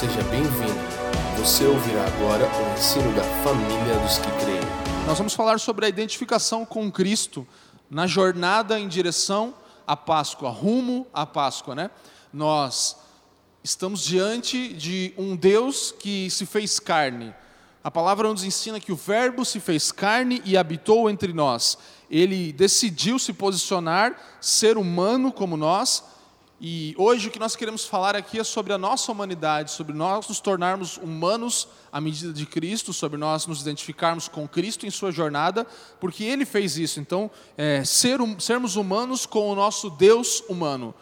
Seja bem-vindo. Você ouvirá agora o ensino da família dos que creem. Nós vamos falar sobre a identificação com Cristo na jornada em direção à Páscoa, rumo à Páscoa, né? Nós estamos diante de um Deus que se fez carne. A palavra nos ensina que o Verbo se fez carne e habitou entre nós. Ele decidiu se posicionar, ser humano como nós, e hoje o que nós queremos falar aqui é sobre a nossa humanidade, sobre nós nos tornarmos humanos à medida de Cristo, sobre nós nos identificarmos com Cristo em sua jornada, porque Ele fez isso. Então, é, ser, sermos humanos com o nosso Deus humano.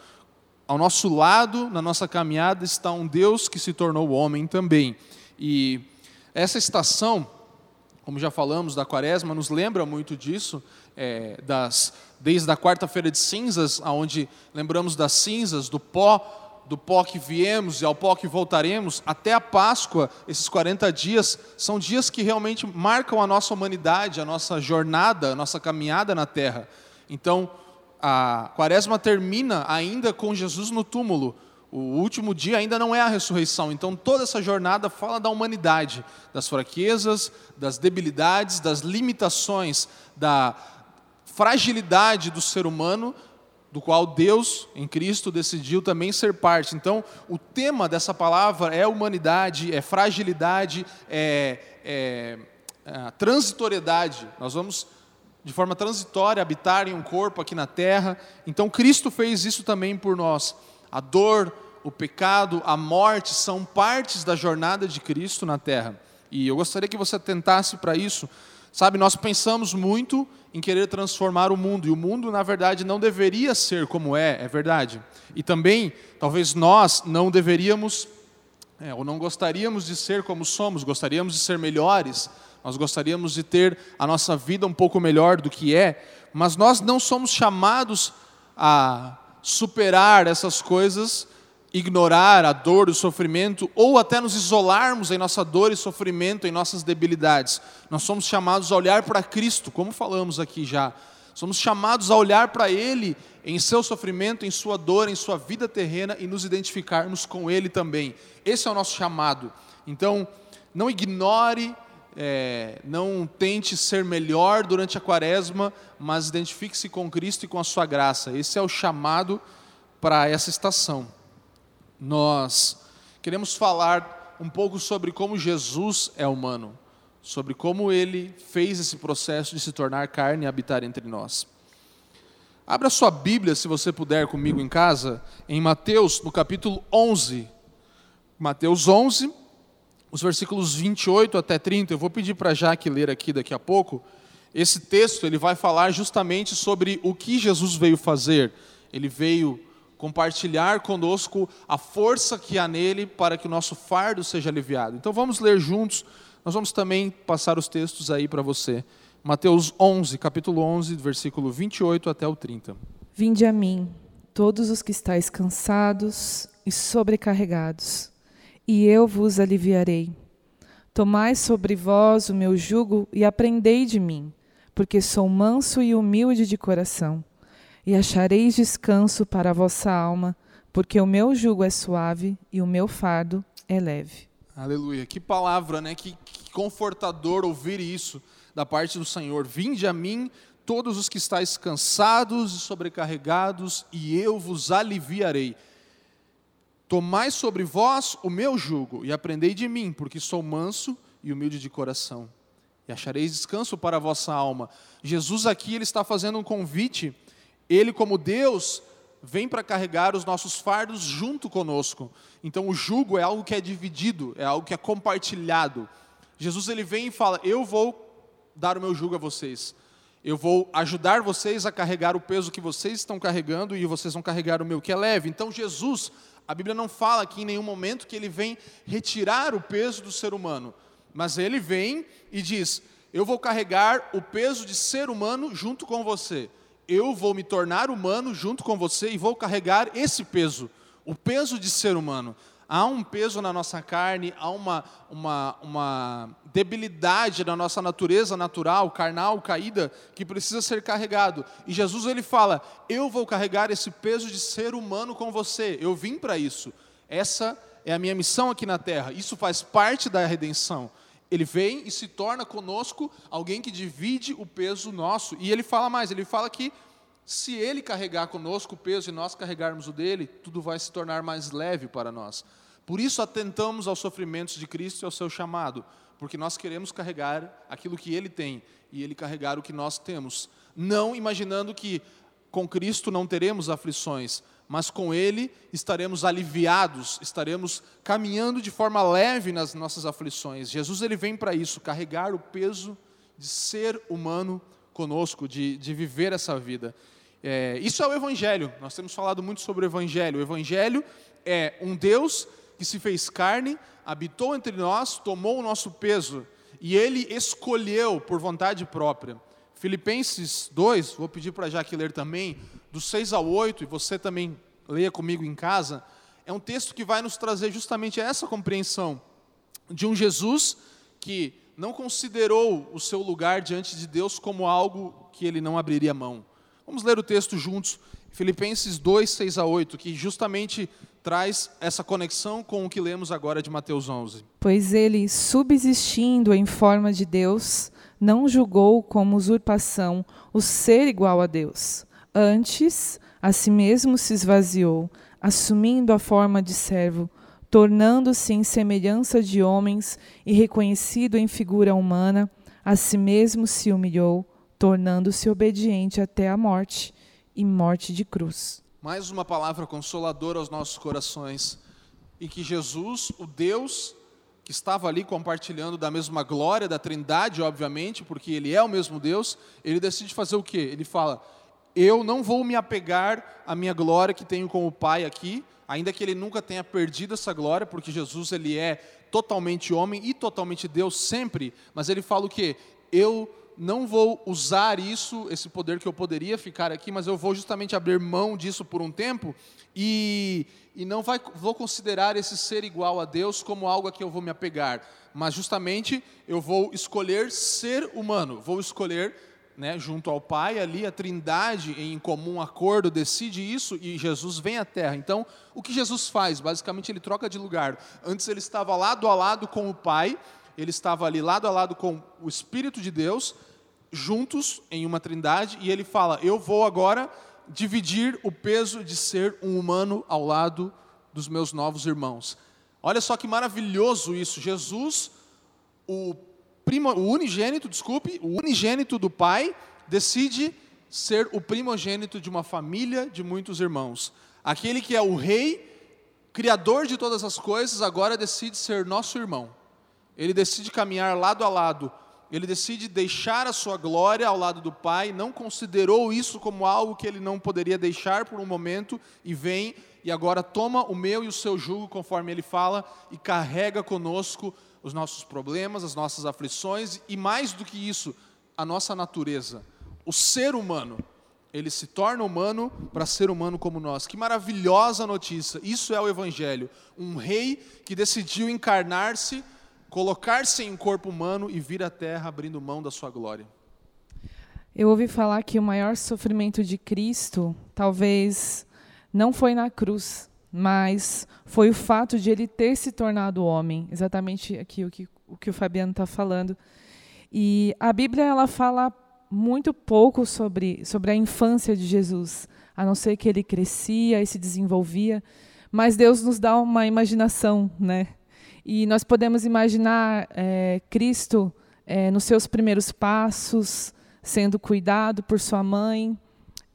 Ao nosso lado, na nossa caminhada, está um Deus que se tornou homem também. E essa estação, como já falamos, da quaresma, nos lembra muito disso, é, das, desde a quarta-feira de cinzas, aonde lembramos das cinzas, do pó, do pó que viemos e ao pó que voltaremos, até a Páscoa, esses 40 dias, são dias que realmente marcam a nossa humanidade, a nossa jornada, a nossa caminhada na terra. Então, a quaresma termina ainda com Jesus no túmulo, o último dia ainda não é a ressurreição. Então, toda essa jornada fala da humanidade, das fraquezas, das debilidades, das limitações, da, fragilidade do ser humano, do qual Deus, em Cristo, decidiu também ser parte. Então, o tema dessa palavra é humanidade, é fragilidade, é, é, é transitoriedade. Nós vamos, de forma transitória, habitar em um corpo aqui na terra. Então, Cristo fez isso também por nós. A dor, o pecado, a morte são partes da jornada de Cristo na terra. E eu gostaria que você tentasse para isso. Sabe, nós pensamos muito em querer transformar o mundo, e o mundo, na verdade, não deveria ser como é, é verdade. E também, talvez nós não deveríamos, é, ou não gostaríamos de ser como somos, gostaríamos de ser melhores, nós gostaríamos de ter a nossa vida um pouco melhor do que é, mas nós não somos chamados a superar essas coisas ignorar a dor, o sofrimento, ou até nos isolarmos em nossa dor e sofrimento, em nossas debilidades. Nós somos chamados a olhar para Cristo, como falamos aqui já. Somos chamados a olhar para Ele em seu sofrimento, em sua dor, em sua vida terrena e nos identificarmos com Ele também. Esse é o nosso chamado. Então, não ignore, é, não tente ser melhor durante a quaresma, mas identifique-se com Cristo e com a sua graça. Esse é o chamado para essa estação nós queremos falar um pouco sobre como Jesus é humano, sobre como ele fez esse processo de se tornar carne e habitar entre nós. Abra sua Bíblia, se você puder, comigo em casa, em Mateus, no capítulo 11. Mateus 11, os versículos 28 até 30. Eu vou pedir para Jaque ler aqui daqui a pouco. Esse texto ele vai falar justamente sobre o que Jesus veio fazer. Ele veio compartilhar conosco a força que há nele para que o nosso fardo seja aliviado. Então vamos ler juntos, nós vamos também passar os textos aí para você. Mateus 11, capítulo 11, versículo 28 até o 30. Vinde a mim, todos os que estáis cansados e sobrecarregados, e eu vos aliviarei. Tomai sobre vós o meu jugo e aprendei de mim, porque sou manso e humilde de coração e achareis descanso para a vossa alma, porque o meu jugo é suave e o meu fardo é leve. Aleluia. Que palavra, né? Que, que confortador ouvir isso da parte do Senhor. Vinde a mim todos os que estáis cansados e sobrecarregados, e eu vos aliviarei. Tomai sobre vós o meu jugo e aprendei de mim, porque sou manso e humilde de coração. E achareis descanso para a vossa alma. Jesus aqui ele está fazendo um convite ele, como Deus, vem para carregar os nossos fardos junto conosco. Então, o jugo é algo que é dividido, é algo que é compartilhado. Jesus ele vem e fala: Eu vou dar o meu jugo a vocês. Eu vou ajudar vocês a carregar o peso que vocês estão carregando e vocês vão carregar o meu que é leve. Então, Jesus, a Bíblia não fala aqui em nenhum momento que ele vem retirar o peso do ser humano, mas ele vem e diz: Eu vou carregar o peso de ser humano junto com você eu vou me tornar humano junto com você e vou carregar esse peso, o peso de ser humano. Há um peso na nossa carne, há uma, uma, uma debilidade na nossa natureza natural, carnal, caída, que precisa ser carregado. E Jesus ele fala: Eu vou carregar esse peso de ser humano com você. Eu vim para isso. Essa é a minha missão aqui na terra. Isso faz parte da redenção. Ele vem e se torna conosco alguém que divide o peso nosso. E ele fala mais, ele fala que se ele carregar conosco o peso e nós carregarmos o dele, tudo vai se tornar mais leve para nós. Por isso atentamos aos sofrimentos de Cristo e ao seu chamado, porque nós queremos carregar aquilo que ele tem e ele carregar o que nós temos, não imaginando que com Cristo não teremos aflições, mas com Ele estaremos aliviados, estaremos caminhando de forma leve nas nossas aflições. Jesus ele vem para isso, carregar o peso de ser humano conosco, de, de viver essa vida. É, isso é o Evangelho, nós temos falado muito sobre o Evangelho. O Evangelho é um Deus que se fez carne, habitou entre nós, tomou o nosso peso e Ele escolheu por vontade própria Filipenses 2, vou pedir para a Jaque ler também, do 6 ao 8, e você também leia comigo em casa, é um texto que vai nos trazer justamente essa compreensão de um Jesus que não considerou o seu lugar diante de Deus como algo que ele não abriria mão. Vamos ler o texto juntos, Filipenses 2, 6 a 8, que justamente traz essa conexão com o que lemos agora de Mateus 11. Pois ele, subsistindo em forma de Deus, não julgou como usurpação o ser igual a Deus. Antes, a si mesmo se esvaziou, assumindo a forma de servo, tornando-se em semelhança de homens e reconhecido em figura humana, a si mesmo se humilhou, tornando-se obediente até a morte e morte de cruz. Mais uma palavra consoladora aos nossos corações, e que Jesus, o Deus que estava ali compartilhando da mesma glória da Trindade, obviamente, porque ele é o mesmo Deus, ele decide fazer o quê? Ele fala: Eu não vou me apegar à minha glória que tenho com o Pai aqui, ainda que ele nunca tenha perdido essa glória, porque Jesus ele é totalmente homem e totalmente Deus sempre, mas ele fala o quê? Eu não vou usar isso, esse poder que eu poderia ficar aqui, mas eu vou justamente abrir mão disso por um tempo e, e não vai, vou considerar esse ser igual a Deus como algo a que eu vou me apegar, mas justamente eu vou escolher ser humano, vou escolher né, junto ao Pai, ali a Trindade em comum acordo decide isso e Jesus vem à Terra. Então, o que Jesus faz? Basicamente, ele troca de lugar. Antes ele estava lado a lado com o Pai, ele estava ali lado a lado com o Espírito de Deus, juntos em uma Trindade, e ele fala: Eu vou agora dividir o peso de ser um humano ao lado dos meus novos irmãos. Olha só que maravilhoso isso. Jesus, o, primo, o unigênito, desculpe, o unigênito do Pai, decide ser o primogênito de uma família de muitos irmãos. Aquele que é o rei, criador de todas as coisas, agora decide ser nosso irmão. Ele decide caminhar lado a lado ele decide deixar a sua glória ao lado do Pai, não considerou isso como algo que ele não poderia deixar por um momento, e vem e agora toma o meu e o seu jugo, conforme ele fala, e carrega conosco os nossos problemas, as nossas aflições, e mais do que isso, a nossa natureza. O ser humano, ele se torna humano para ser humano como nós. Que maravilhosa notícia! Isso é o Evangelho. Um rei que decidiu encarnar-se colocar-se em corpo humano e vir à terra abrindo mão da sua glória. Eu ouvi falar que o maior sofrimento de Cristo talvez não foi na cruz, mas foi o fato de ele ter se tornado homem. Exatamente aqui o que o, que o Fabiano está falando. E a Bíblia ela fala muito pouco sobre, sobre a infância de Jesus, a não ser que ele crescia e se desenvolvia. Mas Deus nos dá uma imaginação, né? E nós podemos imaginar é, Cristo é, nos seus primeiros passos, sendo cuidado por sua mãe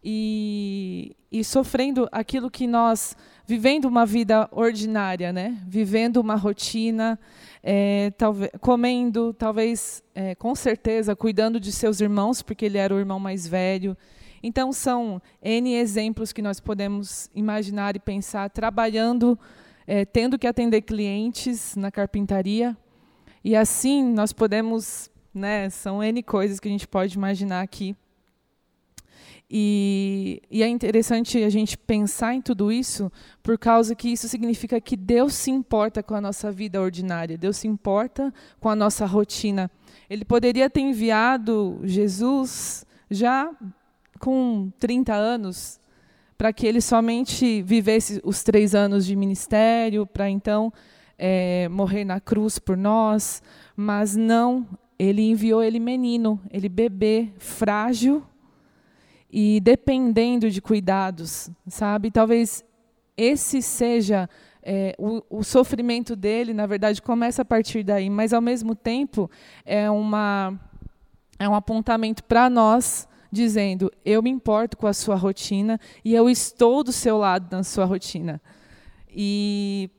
e, e sofrendo aquilo que nós vivendo uma vida ordinária, né? Vivendo uma rotina, é, talvez comendo, talvez, é, com certeza, cuidando de seus irmãos, porque ele era o irmão mais velho. Então são n exemplos que nós podemos imaginar e pensar trabalhando é, tendo que atender clientes na carpintaria. E assim nós podemos, né, são N coisas que a gente pode imaginar aqui. E, e, é interessante a gente pensar em tudo isso, por causa que isso significa que Deus se importa com a nossa vida ordinária, Deus se importa com a nossa rotina. Ele poderia ter enviado Jesus já com 30 anos, para que ele somente vivesse os três anos de ministério, para então é, morrer na cruz por nós, mas não, ele enviou ele menino, ele bebê, frágil e dependendo de cuidados, sabe? Talvez esse seja é, o, o, sofrimento dele, na verdade, começa a partir daí, mas ao mesmo tempo é, uma, é um apontamento para nós, dizendo: eu me importo com a sua rotina e eu estou do seu lado na sua rotina. E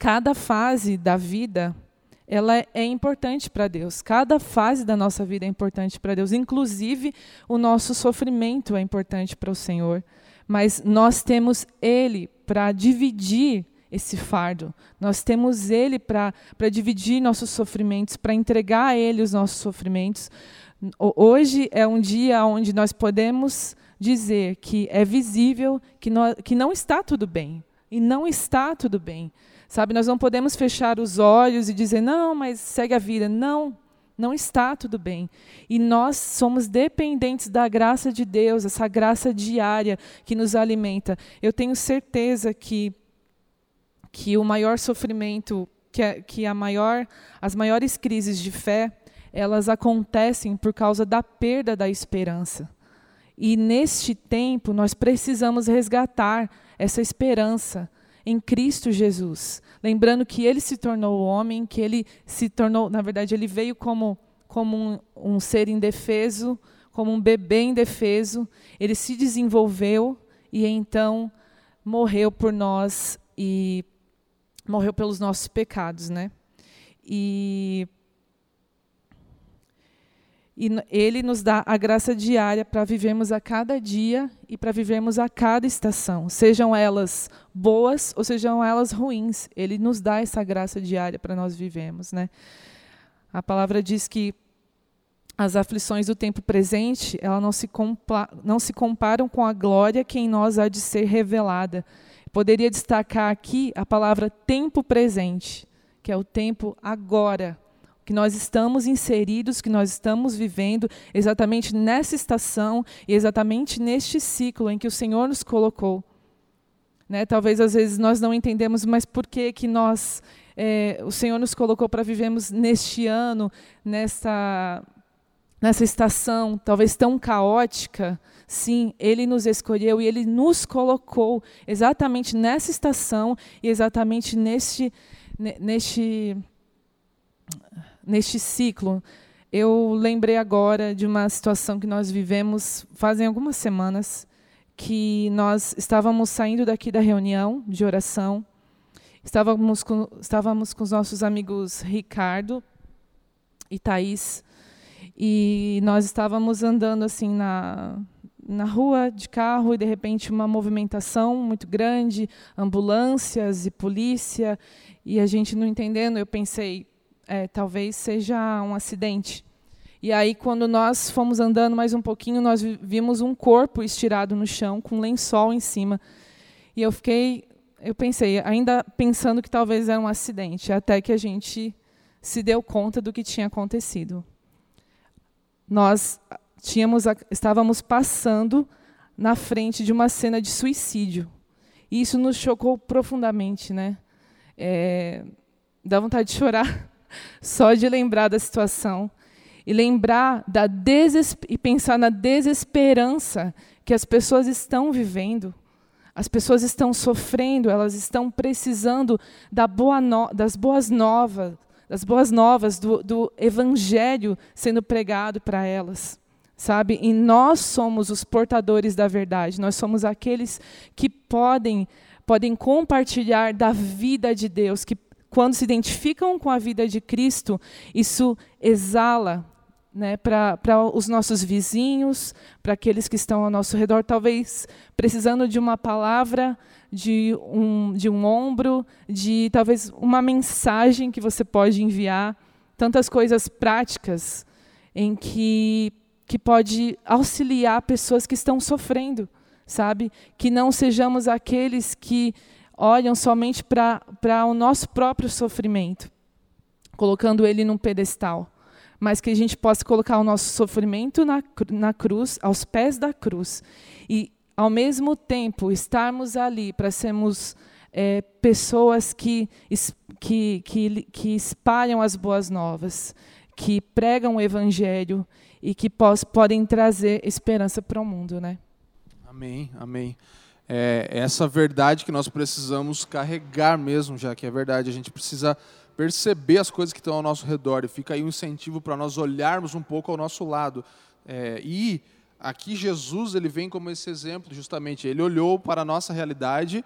cada fase da vida ela é importante para Deus. Cada fase da nossa vida é importante para Deus, inclusive o nosso sofrimento é importante para o Senhor. Mas nós temos Ele para dividir esse fardo. Nós temos Ele para dividir nossos sofrimentos, para entregar a Ele os nossos sofrimentos. Hoje é um dia onde nós podemos dizer que é visível que, nós, que não está tudo bem. E não está tudo bem. Sabe, nós não podemos fechar os olhos e dizer, não, mas segue a vida. Não, não está tudo bem. E nós somos dependentes da graça de Deus, essa graça diária que nos alimenta. Eu tenho certeza que, que o maior sofrimento, que, a, que a maior, as maiores crises de fé, elas acontecem por causa da perda da esperança. E neste tempo nós precisamos resgatar essa esperança em Cristo Jesus. Lembrando que ele se tornou homem, que ele se tornou, na verdade, ele veio como, como um, um ser indefeso, como um bebê indefeso. Ele se desenvolveu e então morreu por nós e morreu pelos nossos pecados, né? E e Ele nos dá a graça diária para vivermos a cada dia e para vivermos a cada estação, sejam elas boas ou sejam elas ruins. Ele nos dá essa graça diária para nós vivermos. Né? A palavra diz que as aflições do tempo presente elas não se, não se comparam com a glória que em nós há de ser revelada. Poderia destacar aqui a palavra tempo presente, que é o tempo agora que nós estamos inseridos, que nós estamos vivendo exatamente nessa estação e exatamente neste ciclo em que o Senhor nos colocou. Né? Talvez às vezes nós não entendemos, mas por que que nós é, o Senhor nos colocou para vivermos neste ano, nessa nessa estação, talvez tão caótica? Sim, Ele nos escolheu e Ele nos colocou exatamente nessa estação e exatamente neste neste neste ciclo, eu lembrei agora de uma situação que nós vivemos fazem algumas semanas, que nós estávamos saindo daqui da reunião de oração, estávamos com, estávamos com os nossos amigos Ricardo e Thaís, e nós estávamos andando assim na, na rua de carro e de repente uma movimentação muito grande, ambulâncias e polícia, e a gente não entendendo, eu pensei, é, talvez seja um acidente. E aí, quando nós fomos andando mais um pouquinho, nós vimos um corpo estirado no chão, com um lençol em cima. E eu fiquei, eu pensei, ainda pensando que talvez era um acidente, até que a gente se deu conta do que tinha acontecido. Nós tínhamos, estávamos passando na frente de uma cena de suicídio. E isso nos chocou profundamente, né? É, dá vontade de chorar só de lembrar da situação e lembrar da e pensar na desesperança que as pessoas estão vivendo. As pessoas estão sofrendo, elas estão precisando da boa no, das boas novas, das boas novas do, do evangelho sendo pregado para elas, sabe? E nós somos os portadores da verdade. Nós somos aqueles que podem podem compartilhar da vida de Deus, que quando se identificam com a vida de Cristo, isso exala né, para os nossos vizinhos, para aqueles que estão ao nosso redor, talvez precisando de uma palavra, de um, de um ombro, de talvez uma mensagem que você pode enviar, tantas coisas práticas em que, que pode auxiliar pessoas que estão sofrendo, sabe? Que não sejamos aqueles que olham somente para o nosso próprio sofrimento, colocando ele num pedestal, mas que a gente possa colocar o nosso sofrimento na, na cruz, aos pés da cruz, e ao mesmo tempo, estarmos ali para sermos é, pessoas que, que, que, que espalham as boas novas, que pregam o evangelho e que pos, podem trazer esperança para o mundo, né? Amém, amém. É essa verdade que nós precisamos carregar mesmo, já que é verdade. A gente precisa perceber as coisas que estão ao nosso redor e fica aí um incentivo para nós olharmos um pouco ao nosso lado. É, e aqui Jesus ele vem como esse exemplo, justamente. Ele olhou para a nossa realidade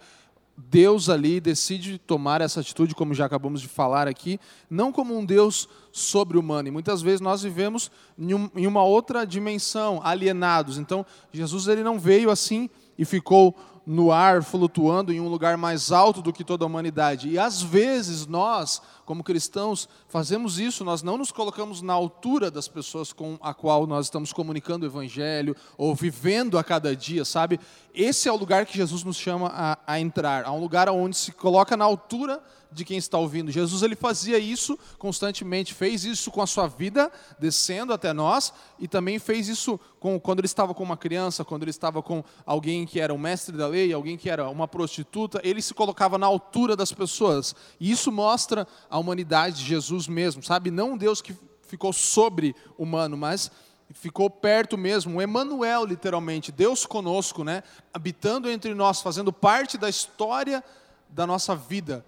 Deus ali decide tomar essa atitude, como já acabamos de falar aqui, não como um Deus sobre-humano. E muitas vezes nós vivemos em uma outra dimensão, alienados. Então, Jesus ele não veio assim e ficou no ar, flutuando em um lugar mais alto do que toda a humanidade. E às vezes nós, como cristãos, fazemos isso, nós não nos colocamos na altura das pessoas com a qual nós estamos comunicando o evangelho ou vivendo a cada dia, sabe? Esse é o lugar que Jesus nos chama a, a entrar, a um lugar onde se coloca na altura de quem está ouvindo. Jesus ele fazia isso constantemente, fez isso com a sua vida, descendo até nós, e também fez isso com, quando ele estava com uma criança, quando ele estava com alguém que era um mestre da lei, alguém que era uma prostituta, ele se colocava na altura das pessoas. E isso mostra a humanidade de Jesus mesmo, sabe? Não um Deus que ficou sobre humano, mas ficou perto mesmo, Emmanuel, literalmente, Deus conosco, né? habitando entre nós, fazendo parte da história da nossa vida.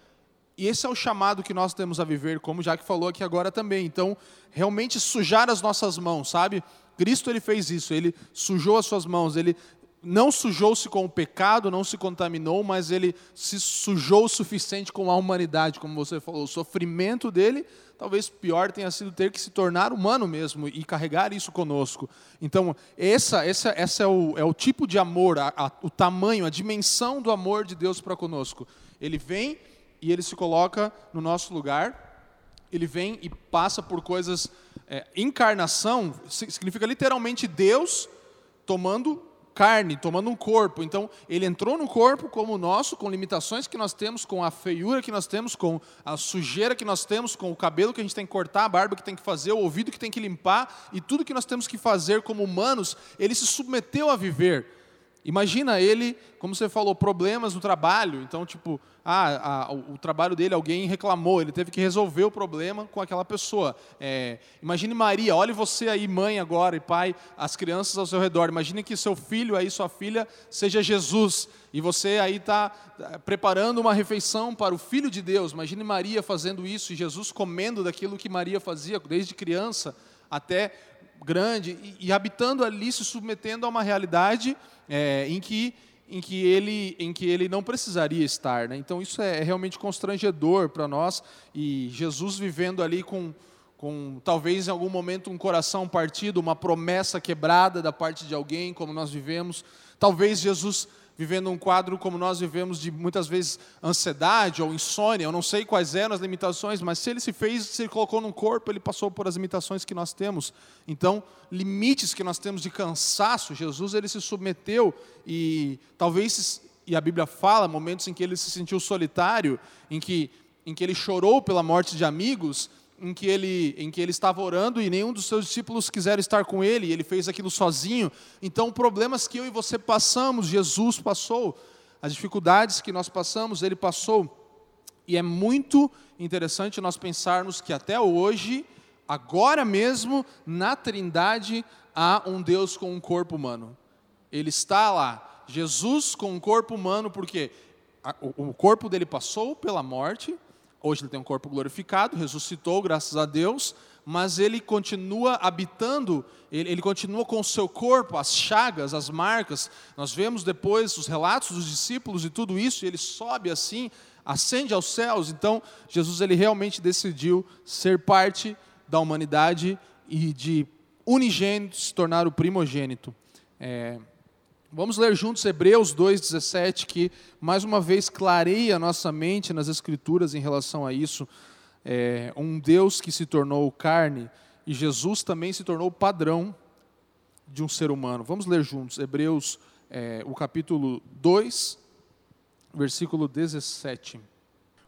E esse é o chamado que nós temos a viver, como já que falou aqui agora também. Então, realmente sujar as nossas mãos, sabe? Cristo ele fez isso, ele sujou as suas mãos, ele não sujou-se com o pecado, não se contaminou, mas ele se sujou o suficiente com a humanidade, como você falou. O sofrimento dele, talvez pior tenha sido ter que se tornar humano mesmo e carregar isso conosco. Então, essa, essa, essa é, o, é o tipo de amor, a, a, o tamanho, a dimensão do amor de Deus para conosco. Ele vem e ele se coloca no nosso lugar. Ele vem e passa por coisas. É, encarnação significa literalmente Deus tomando carne, tomando um corpo. Então, ele entrou no corpo como o nosso, com limitações que nós temos, com a feiura que nós temos, com a sujeira que nós temos, com o cabelo que a gente tem que cortar, a barba que tem que fazer, o ouvido que tem que limpar e tudo que nós temos que fazer como humanos, ele se submeteu a viver. Imagina ele, como você falou, problemas no trabalho. Então, tipo, ah, a, o, trabalho dele, alguém reclamou, ele teve que resolver o problema com aquela pessoa. É, imagine Maria, olhe você aí, mãe agora e pai, as crianças ao seu redor. Imagine que seu filho aí, sua filha, seja Jesus. E você aí está tá preparando uma refeição para o Filho de Deus. Imagine Maria fazendo isso e Jesus comendo daquilo que Maria fazia desde criança até grande e, e habitando ali, se submetendo a uma realidade é, em, que, em, que ele, em que ele não precisaria estar. Né? Então, isso é, é realmente constrangedor para nós. E Jesus vivendo ali com, com, talvez em algum momento, um coração partido, uma promessa quebrada da parte de alguém, como nós vivemos. Talvez Jesus vivendo um quadro como nós vivemos de muitas vezes ansiedade ou insônia, eu não sei quais eram as limitações, mas se ele se fez, se ele colocou no corpo, ele passou por as limitações que nós temos. Então, limites que nós temos de cansaço, Jesus ele se submeteu e talvez e a Bíblia fala momentos em que ele se sentiu solitário, em que em que ele chorou pela morte de amigos, em que ele, em que ele estava orando e nenhum dos seus discípulos quiseram estar com ele, ele fez aquilo sozinho. Então, problemas que eu e você passamos, Jesus passou, as dificuldades que nós passamos, ele passou. E é muito interessante nós pensarmos que até hoje, agora mesmo, na Trindade, há um Deus com um corpo humano. Ele está lá, Jesus com um corpo humano, porque o corpo dele passou pela morte, Hoje ele tem um corpo glorificado, ressuscitou, graças a Deus, mas ele continua habitando, ele, ele, continua com o seu corpo, as chagas, as marcas. Nós vemos depois os relatos dos discípulos e tudo isso, e ele sobe assim, ascende aos céus. Então, Jesus ele realmente decidiu ser parte da humanidade e de unigênito se tornar o primogênito. É, Vamos ler juntos Hebreus 2,17, que mais uma vez clareia nossa mente nas Escrituras em relação a isso. É, um Deus que se tornou carne e Jesus também se tornou padrão de um ser humano. Vamos ler juntos Hebreus, é, o capítulo 2, versículo 17.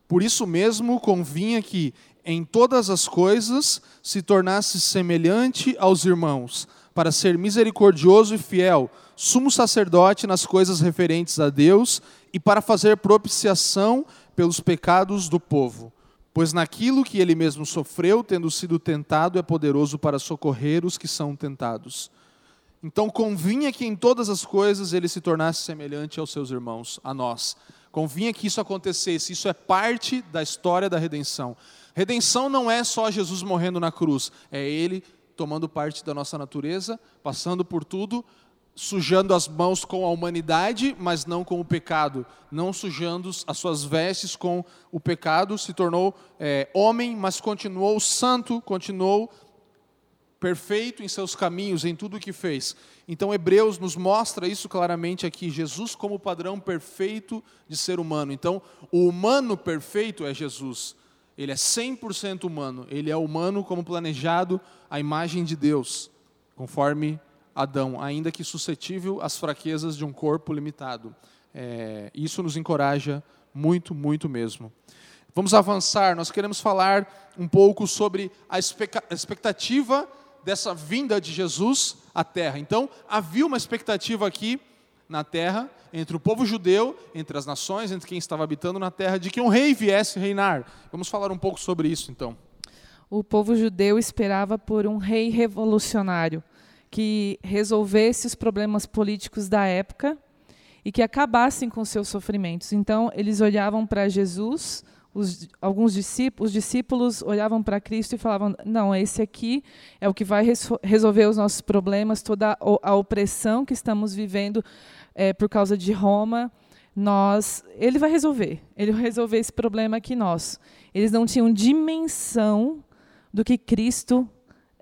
Por isso mesmo convinha que, em todas as coisas, se tornasse semelhante aos irmãos, para ser misericordioso e fiel, sumo sacerdote nas coisas referentes a Deus e para fazer propiciação pelos pecados do povo. Pois naquilo que ele mesmo sofreu, tendo sido tentado, é poderoso para socorrer os que são tentados. Então convinha que em todas as coisas ele se tornasse semelhante aos seus irmãos, a nós. Convinha que isso acontecesse, isso é parte da história da redenção. Redenção não é só Jesus morrendo na cruz, é ele tomando parte da nossa natureza, passando por tudo, sujando as mãos com a humanidade, mas não com o pecado, não sujando as suas vestes com o pecado, se tornou é, homem, mas continuou santo, continuou perfeito em seus caminhos, em tudo o que fez. Então, Hebreus nos mostra isso claramente aqui: Jesus como padrão perfeito de ser humano. Então, o humano perfeito é Jesus. Ele é 100% humano. Ele é humano como planejado, a imagem de Deus, conforme Adão, ainda que suscetível às fraquezas de um corpo limitado. É, isso nos encoraja muito, muito mesmo. Vamos avançar, nós queremos falar um pouco sobre a expectativa dessa vinda de Jesus à terra. Então, havia uma expectativa aqui na terra, entre o povo judeu, entre as nações, entre quem estava habitando na terra, de que um rei viesse reinar. Vamos falar um pouco sobre isso então. O povo judeu esperava por um rei revolucionário que resolvesse os problemas políticos da época e que acabassem com seus sofrimentos. Então, eles olhavam para Jesus, os, alguns discípulos, os discípulos olhavam para Cristo e falavam: Não, esse aqui é o que vai resolver os nossos problemas, toda a opressão que estamos vivendo é, por causa de Roma. Nós, ele vai resolver, ele vai resolver esse problema aqui nós. Eles não tinham dimensão do que Cristo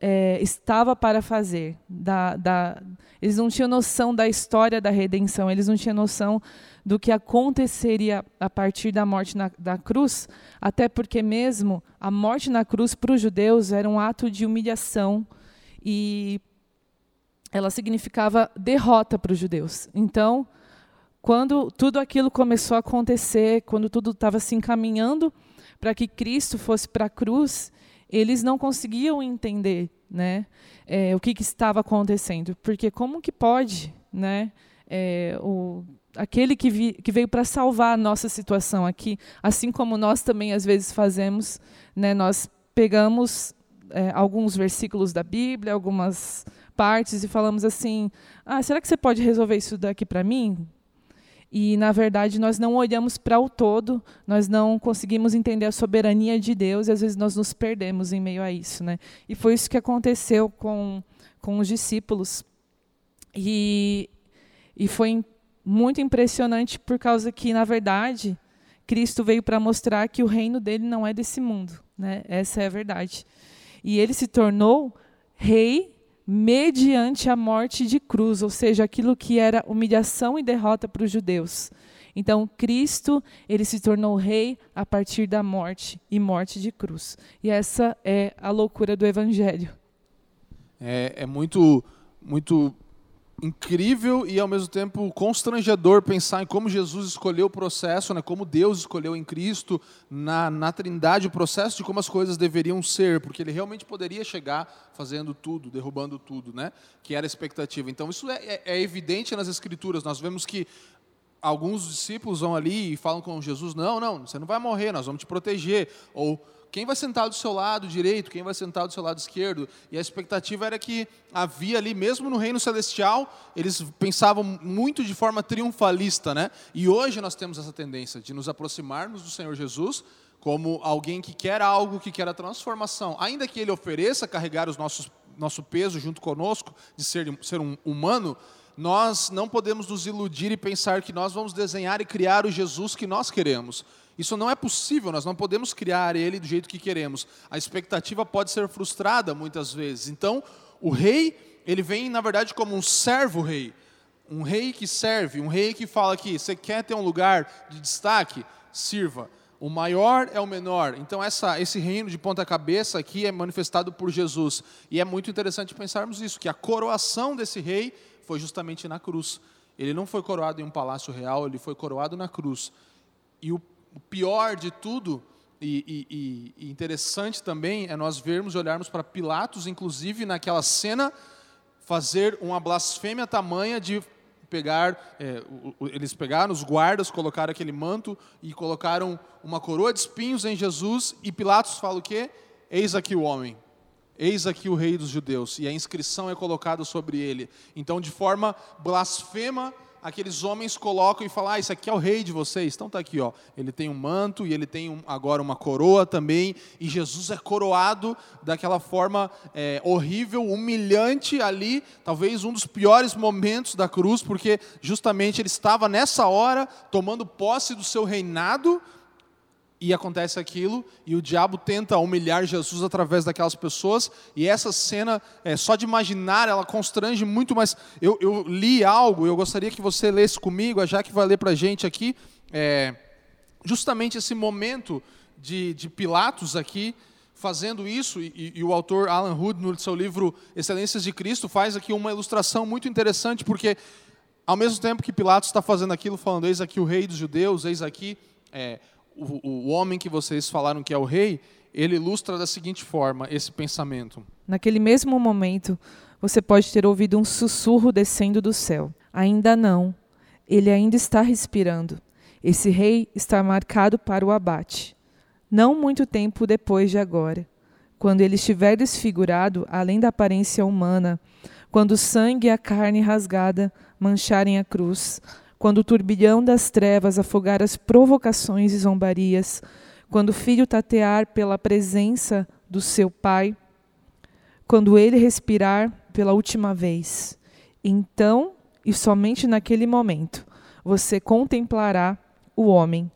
é, estava para fazer. Da, da, eles não tinham noção da história da redenção, eles não tinham noção do que aconteceria a partir da morte na, da cruz, até porque mesmo a morte na cruz para os judeus era um ato de humilhação e ela significava derrota para os judeus. Então, quando tudo aquilo começou a acontecer, quando tudo estava se encaminhando para que Cristo fosse para a cruz, eles não conseguiam entender né, é, o que, que, estava acontecendo. Porque como que pode né, é, o, aquele que, vi, que veio para salvar a nossa situação aqui, assim como nós também às vezes fazemos, né, nós pegamos é, alguns versículos da Bíblia, algumas partes e falamos assim: ah, será que você pode resolver isso daqui para mim? E, na verdade, nós não olhamos para o todo, nós não conseguimos entender a soberania de Deus e, às vezes, nós nos perdemos em meio a isso. Né? E foi isso que aconteceu com, com os discípulos. E, e foi muito impressionante por causa que, na verdade, Cristo veio para mostrar que o reino dele não é desse mundo. Né? Essa é a verdade. E ele se tornou rei mediante a morte de cruz, ou seja, aquilo que era humilhação e derrota para os judeus. Então, Cristo, ele se tornou rei a partir da morte e morte de cruz. E essa é a loucura do evangelho. É, é muito muito incrível e ao mesmo tempo constrangedor pensar em como Jesus escolheu o processo, né, como Deus escolheu em Cristo, na, na Trindade, o processo de como as coisas deveriam ser, porque ele realmente poderia chegar fazendo tudo, derrubando tudo, né, que era a expectativa. Então isso é, é, é evidente nas Escrituras, nós vemos que alguns discípulos vão ali e falam com Jesus: não, não, você não vai morrer, nós vamos te proteger. Ou quem vai sentar do seu lado direito, quem vai sentar do seu lado esquerdo. E a expectativa era que havia ali, mesmo no reino celestial, eles pensavam muito de forma triunfalista, né? E hoje nós temos essa tendência de nos aproximarmos do Senhor Jesus como alguém que quer algo, que quer a transformação. Ainda que ele ofereça carregar os nossos, nosso peso junto conosco, de ser, ser um humano, nós não podemos nos iludir e pensar que nós vamos desenhar e criar o Jesus que nós queremos. Isso não é possível, nós não podemos criar ele do jeito que queremos. A expectativa pode ser frustrada muitas vezes. Então, o rei, ele vem, na verdade, como um servo-rei. Um rei que serve, um rei que fala aqui: você quer ter um lugar de destaque? Sirva. O maior é o menor. Então, essa, esse reino de ponta-cabeça aqui é manifestado por Jesus. E é muito interessante pensarmos isso: que a coroação desse rei foi justamente na cruz. Ele não foi coroado em um palácio real, ele foi coroado na cruz. E o o pior de tudo, e, e, e, interessante também, é nós vermos e olharmos para Pilatos, inclusive naquela cena, fazer uma blasfêmia tamanha de pegar, é, eles pegaram os guardas, colocaram aquele manto e colocaram uma coroa de espinhos em Jesus, e Pilatos fala o quê? Eis aqui o homem. Eis aqui o rei dos judeus, e a inscrição é colocada sobre ele. Então, de forma blasfema, aqueles homens colocam e falam: ah, isso aqui é o rei de vocês. Então tá aqui, ó. Ele tem um manto e ele tem um, agora uma coroa também. E Jesus é coroado daquela forma é, horrível, humilhante ali, talvez um dos piores momentos da cruz, porque justamente ele estava nessa hora tomando posse do seu reinado e acontece aquilo, e o diabo tenta humilhar Jesus através daquelas pessoas, e essa cena, é, só de imaginar, ela constrange muito, mas eu, eu li algo, eu gostaria que você lesse comigo, a Jaque vai ler para a gente aqui, é, justamente esse momento de, de Pilatos aqui, fazendo isso, e, e, o autor Alan Hood, no seu livro Excelências de Cristo, faz aqui uma ilustração muito interessante, porque ao mesmo tempo que Pilatos está fazendo aquilo, falando, eis aqui o rei dos judeus, eis aqui... É, o, o homem que vocês falaram que é o rei, ele ilustra da seguinte forma esse pensamento. Naquele mesmo momento, você pode ter ouvido um sussurro descendo do céu. Ainda não. Ele ainda está respirando. Esse rei está marcado para o abate. Não muito tempo depois de agora. Quando ele estiver desfigurado, além da aparência humana, quando o sangue e a carne rasgada mancharem a cruz, quando o turbilhão das trevas afogar as provocações e zombarias, quando o filho tatear pela presença do seu pai, quando ele respirar pela última vez. Então, e somente naquele momento, você contemplará o homem,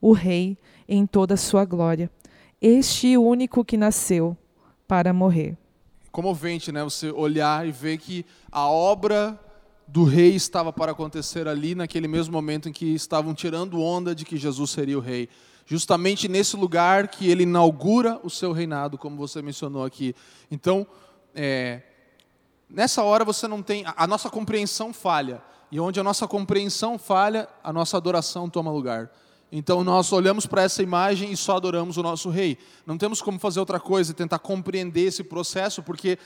o rei, em toda a sua glória. Este único que nasceu para morrer. Comovente, né? Você olhar e ver que a obra do rei estava para acontecer ali, naquele mesmo momento em que estavam tirando onda de que Jesus seria o rei. Justamente nesse lugar que ele inaugura o seu reinado, como você mencionou aqui. Então, é, nessa hora você não tem. A nossa compreensão falha. E onde a nossa compreensão falha, a nossa adoração toma lugar. Então nós olhamos para essa imagem e só adoramos o nosso rei. Não temos como fazer outra coisa e tentar compreender esse processo, porque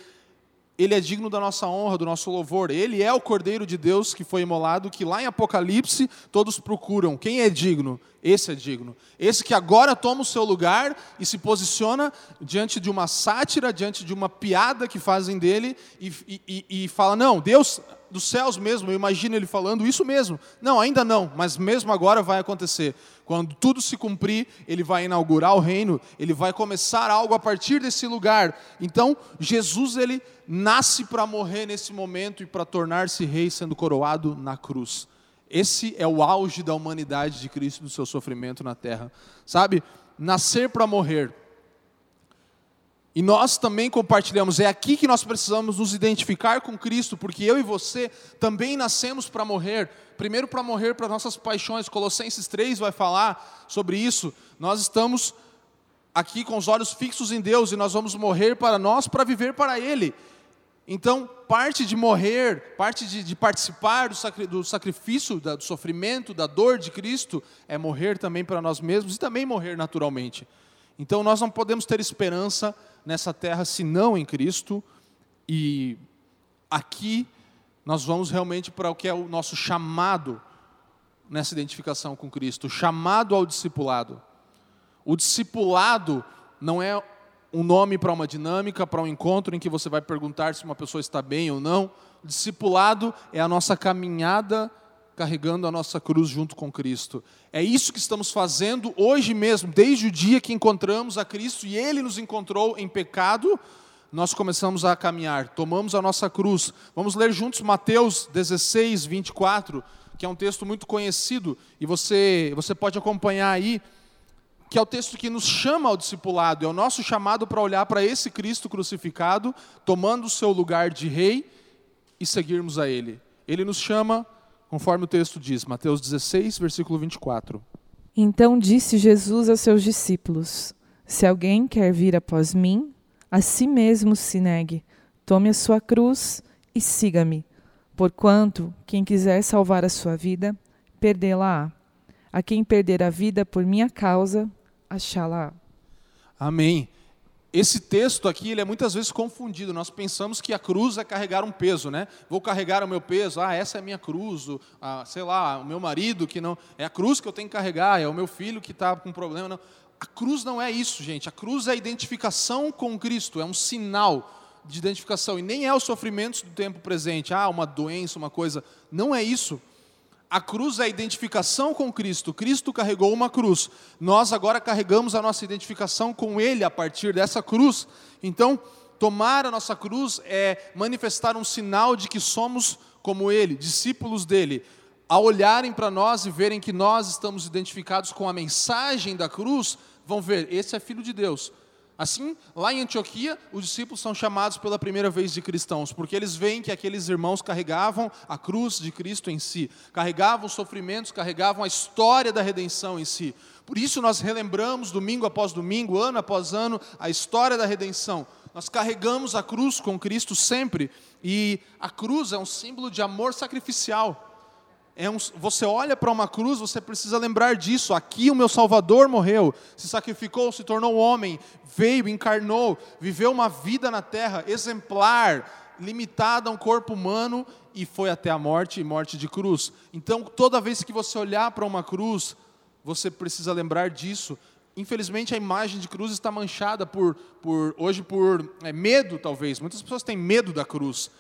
ele é digno da nossa honra, do nosso louvor. Ele é o Cordeiro de Deus que foi imolado, que lá em Apocalipse todos procuram. Quem é digno? Esse é digno. Esse que agora toma o seu lugar e se posiciona diante de uma sátira, diante de uma piada que fazem dele e, e, e fala: Não, Deus dos céus mesmo, eu imagino ele falando isso mesmo. Não, ainda não, mas mesmo agora vai acontecer. Quando tudo se cumprir, ele vai inaugurar o reino, ele vai começar algo a partir desse lugar. Então, Jesus ele nasce para morrer nesse momento e para tornar-se rei sendo coroado na cruz. Esse é o auge da humanidade de Cristo do seu sofrimento na terra. Sabe? Nascer para morrer. E nós também compartilhamos, é aqui que nós precisamos nos identificar com Cristo, porque eu e você também nascemos para morrer. Primeiro, para morrer para nossas paixões. Colossenses 3 vai falar sobre isso. Nós estamos aqui com os olhos fixos em Deus e nós vamos morrer para nós para viver para Ele. Então, parte de morrer, parte de, de participar do, sacri, do sacrifício, da, do sofrimento, da dor de Cristo, é morrer também para nós mesmos e também morrer naturalmente. Então, nós não podemos ter esperança nessa terra senão em Cristo, e aqui nós vamos realmente para o que é o nosso chamado nessa identificação com Cristo chamado ao discipulado. O discipulado não é um nome para uma dinâmica, para um encontro em que você vai perguntar se uma pessoa está bem ou não. O discipulado é a nossa caminhada carregando a nossa cruz junto com Cristo. É isso que estamos fazendo hoje mesmo, desde o dia que encontramos a Cristo e Ele nos encontrou em pecado, nós começamos a caminhar, tomamos a nossa cruz. Vamos ler juntos Mateus 16, 24, que é um texto muito conhecido e você, você pode acompanhar aí que é o texto que nos chama ao discipulado, é o nosso chamado para olhar para esse Cristo crucificado, tomando o seu lugar de rei e seguirmos a Ele. Ele nos chama, conforme o texto diz, Mateus 16, versículo 24. Então disse Jesus a seus discípulos: Se alguém quer vir após mim, a si mesmo se negue, tome a sua cruz e siga-me. Porquanto, quem quiser salvar a sua vida, perdê-la-á A quem perder a vida por minha causa, achá-la. Amém. Esse texto aqui, ele é muitas vezes confundido. Nós pensamos que a cruz é carregar um peso, né? Vou carregar o meu peso. Ah, essa é a minha cruz. Ah, sei lá, o meu marido que não é a cruz que eu tenho que carregar. É o meu filho que está com problema. Não. A cruz não é isso, gente. A cruz é a identificação com Cristo. É um sinal de identificação e nem é os sofrimentos do tempo presente. Ah, uma doença, uma coisa. Não é isso. A cruz é a identificação com Cristo. Cristo carregou uma cruz. Nós agora carregamos a nossa identificação com Ele a partir dessa cruz. Então, tomar a nossa cruz é manifestar um sinal de que somos como Ele, discípulos dele. Ao olharem para nós e verem que nós estamos identificados com a mensagem da cruz, vão ver: esse é filho de Deus. Assim, lá em Antioquia, os discípulos são chamados pela primeira vez de cristãos, porque eles veem que aqueles irmãos carregavam a cruz de Cristo em si, carregavam os sofrimentos, carregavam a história da redenção em si. Por isso nós relembramos domingo após domingo, ano após ano, a história da redenção. Nós carregamos a cruz com Cristo sempre, e a cruz é um símbolo de amor sacrificial. É um, você olha para uma cruz, você precisa lembrar disso. Aqui o meu Salvador morreu, se sacrificou, se tornou homem, veio, encarnou, viveu uma vida na terra exemplar, limitada a um corpo humano e foi até a morte e morte de cruz. Então, toda vez que você olhar para uma cruz, você precisa lembrar disso. Infelizmente, a imagem de cruz está manchada por, por hoje por é, medo, talvez. Muitas pessoas têm medo da cruz.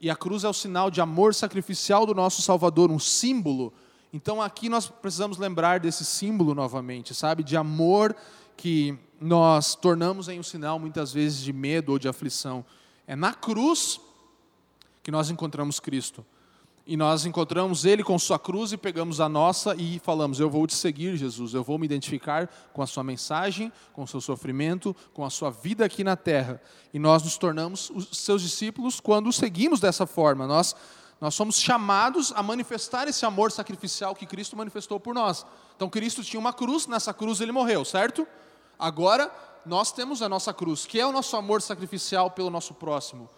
E a cruz é o sinal de amor sacrificial do nosso Salvador, um símbolo. Então aqui nós precisamos lembrar desse símbolo novamente, sabe? De amor que nós tornamos em um sinal muitas vezes de medo ou de aflição. É na cruz que nós encontramos Cristo e nós encontramos Ele com Sua cruz e pegamos a nossa e falamos: Eu vou te seguir, Jesus, eu vou me identificar com a Sua mensagem, com o seu sofrimento, com a Sua vida aqui na terra. E nós nos tornamos os Seus discípulos quando o seguimos dessa forma. Nós, nós somos chamados a manifestar esse amor sacrificial que Cristo manifestou por nós. Então, Cristo tinha uma cruz, nessa cruz ele morreu, certo? Agora, nós temos a nossa cruz, que é o nosso amor sacrificial pelo nosso próximo.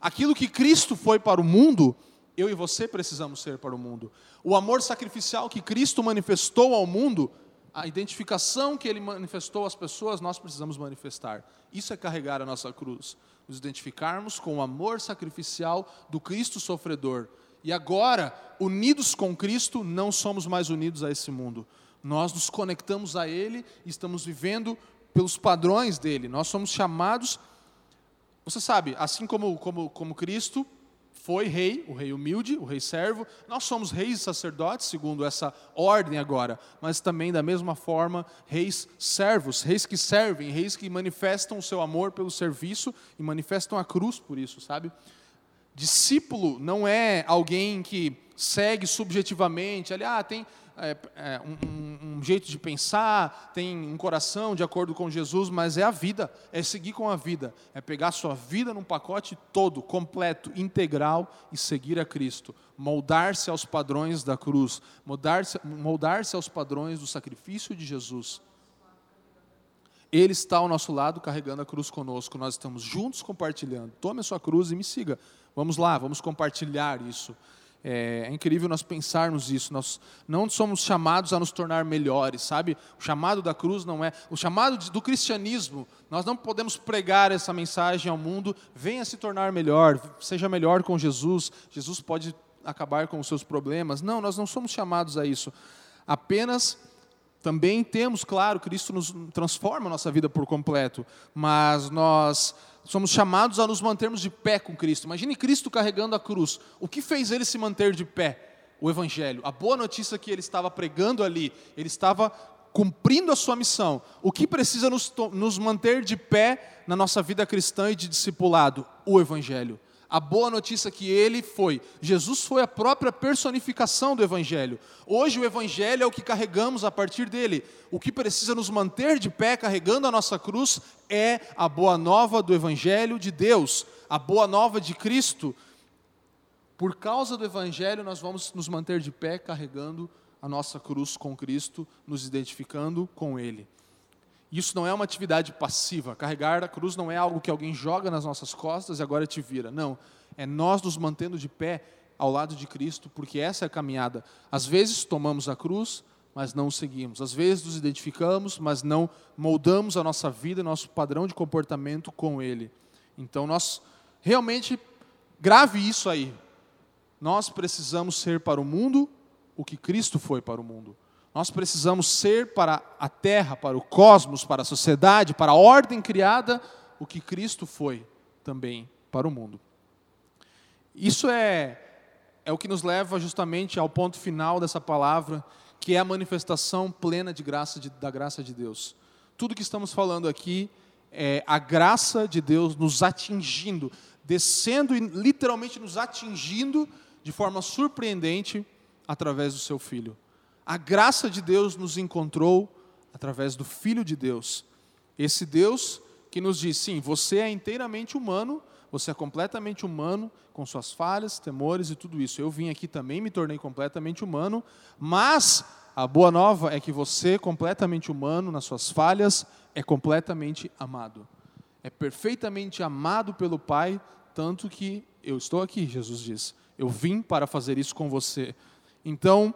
Aquilo que Cristo foi para o mundo eu e você precisamos ser para o mundo. O amor sacrificial que Cristo manifestou ao mundo, a identificação que ele manifestou às pessoas, nós precisamos manifestar. Isso é carregar a nossa cruz. Nos identificarmos com o amor sacrificial do Cristo sofredor. E agora, unidos com Cristo, não somos mais unidos a esse mundo. Nós nos conectamos a Ele e estamos vivendo pelos padrões dele. Nós somos chamados, você sabe, assim como, como, como Cristo foi rei, o rei humilde, o rei servo. Nós somos reis e sacerdotes, segundo essa ordem agora, mas também, da mesma forma, reis servos, reis que servem, reis que manifestam o seu amor pelo serviço e manifestam a cruz por isso, sabe? Discípulo não é alguém que segue subjetivamente, ali, ah, tem é, é, um, um, jeito de pensar, tem um coração de acordo com Jesus, mas é a vida, é seguir com a vida, é pegar a sua vida num pacote todo, completo, integral e seguir a Cristo, moldar-se aos padrões da cruz, moldar-se moldar aos padrões do sacrifício de Jesus. Ele está ao nosso lado carregando a cruz conosco, nós estamos juntos compartilhando. Tome a sua cruz e me siga. Vamos lá, vamos compartilhar isso. É, é, incrível nós pensarmos isso. Nós não somos chamados a nos tornar melhores, sabe? O chamado da cruz não é. O chamado do cristianismo, nós não podemos pregar essa mensagem ao mundo. Venha se tornar melhor, seja melhor com Jesus. Jesus pode acabar com os seus problemas. Não, nós não somos chamados a isso. Apenas também temos, claro, Cristo nos transforma a nossa vida por completo, mas nós somos chamados a nos mantermos de pé com Cristo. Imagine Cristo carregando a cruz. O que fez ele se manter de pé? O Evangelho. A boa notícia que ele estava pregando ali, ele estava cumprindo a sua missão. O que precisa nos, nos manter de pé na nossa vida cristã e de discipulado? O Evangelho a boa notícia que ele foi. Jesus foi a própria personificação do Evangelho. Hoje o Evangelho é o que carregamos a partir dele. O que precisa nos manter de pé carregando a nossa cruz é a boa nova do Evangelho de Deus, a boa nova de Cristo. Por causa do Evangelho, nós vamos nos manter de pé carregando a nossa cruz com Cristo, nos identificando com Ele. Isso não é uma atividade passiva. Carregar a cruz não é algo que alguém joga nas nossas costas e agora te vira. Não. É nós nos mantendo de pé ao lado de Cristo, porque essa é a caminhada. Às vezes tomamos a cruz, mas não seguimos. Às vezes nos identificamos, mas não moldamos a nossa vida, nosso padrão de comportamento com Ele. Então nós realmente grave isso aí. Nós precisamos ser para o mundo o que Cristo foi para o mundo. Nós precisamos ser para a terra, para o cosmos, para a sociedade, para a ordem criada, o que Cristo foi também para o mundo. Isso é, é o que nos leva justamente ao ponto final dessa palavra, que é a manifestação plena de graça de, da graça de Deus. Tudo que estamos falando aqui é a graça de Deus nos atingindo, descendo e literalmente nos atingindo de forma surpreendente através do seu Filho. A graça de Deus nos encontrou através do Filho de Deus. Esse Deus que nos diz: sim, você é inteiramente humano, você é completamente humano, com suas falhas, temores e tudo isso. Eu vim aqui também, me tornei completamente humano, mas a boa nova é que você, completamente humano, nas suas falhas, é completamente amado. É perfeitamente amado pelo Pai, tanto que eu estou aqui, Jesus diz. Eu vim para fazer isso com você. Então,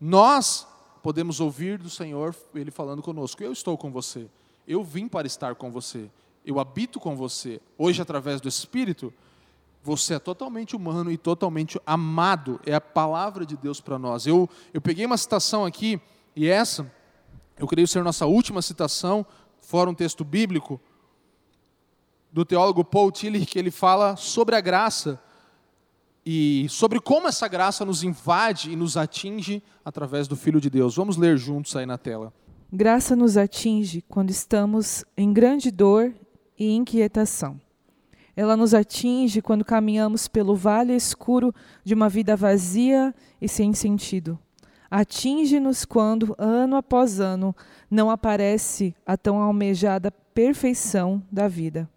nós podemos ouvir do Senhor Ele falando conosco: Eu estou com você. Eu vim para estar com você. Eu habito com você. Hoje, através do Espírito, você é totalmente humano e totalmente amado. É a palavra de Deus para nós. Eu, eu peguei uma citação aqui, e essa, eu creio ser nossa última citação, fora um texto bíblico, do teólogo Paul Tillich, que ele fala sobre a graça e sobre como essa graça nos invade e nos atinge através do Filho de Deus. Vamos ler juntos aí na tela. Graça nos atinge quando estamos em grande dor e inquietação. Ela nos atinge quando caminhamos pelo vale escuro de uma vida vazia e sem sentido. Atinge-nos quando, ano após ano, não aparece a tão almejada perfeição da vida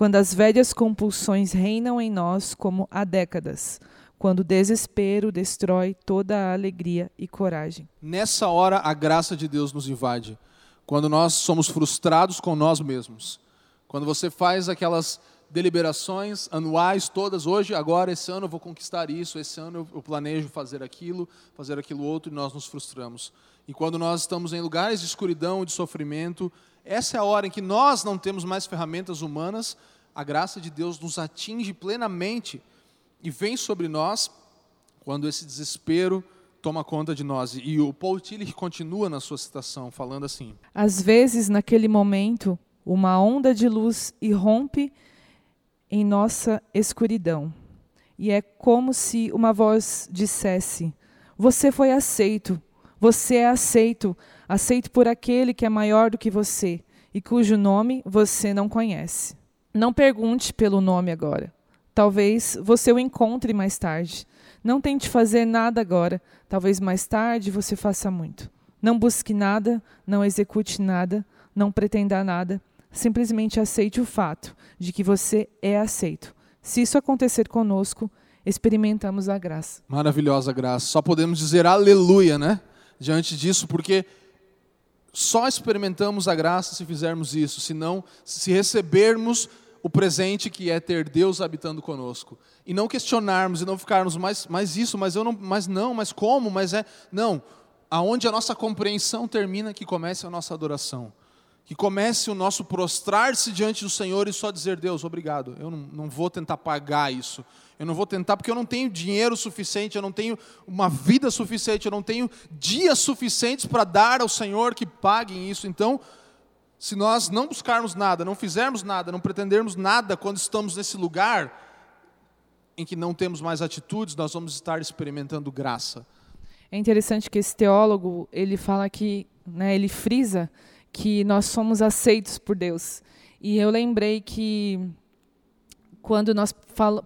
quando as velhas compulsões reinam em nós como há décadas, quando o desespero destrói toda a alegria e coragem. Nessa hora, a graça de Deus nos invade. Quando nós somos frustrados com nós mesmos. Quando você faz aquelas deliberações anuais todas, hoje, agora, esse ano eu vou conquistar isso, esse ano eu planejo fazer aquilo, fazer aquilo outro, e nós nos frustramos. E quando nós estamos em lugares de escuridão, de sofrimento, essa é a hora em que nós não temos mais ferramentas humanas, a graça de Deus nos atinge plenamente e vem sobre nós quando esse desespero toma conta de nós. E o Paul Tillich continua na sua citação, falando assim: Às vezes, naquele momento, uma onda de luz irrompe em nossa escuridão. E é como se uma voz dissesse: Você foi aceito, você é aceito, aceito por aquele que é maior do que você e cujo nome você não conhece. Não pergunte pelo nome agora. Talvez você o encontre mais tarde. Não tente fazer nada agora. Talvez mais tarde você faça muito. Não busque nada, não execute nada, não pretenda nada. Simplesmente aceite o fato de que você é aceito. Se isso acontecer conosco, experimentamos a graça. Maravilhosa graça. Só podemos dizer aleluia, né? diante disso, porque só experimentamos a graça se fizermos isso, se não, se recebermos o presente que é ter Deus habitando conosco. E não questionarmos e não ficarmos, mais mais isso, mas eu não, mas não, mas como, mas é. Não. Aonde a nossa compreensão termina, que comece a nossa adoração. Que comece o nosso prostrar-se diante do Senhor e só dizer, Deus, obrigado. Eu não, não vou tentar pagar isso. Eu não vou tentar porque eu não tenho dinheiro suficiente, eu não tenho uma vida suficiente, eu não tenho dias suficientes para dar ao Senhor que paguem isso. Então, se nós não buscarmos nada, não fizermos nada, não pretendermos nada quando estamos nesse lugar em que não temos mais atitudes, nós vamos estar experimentando graça. É interessante que esse teólogo, ele fala que, né, ele frisa que nós somos aceitos por Deus. E eu lembrei que quando nós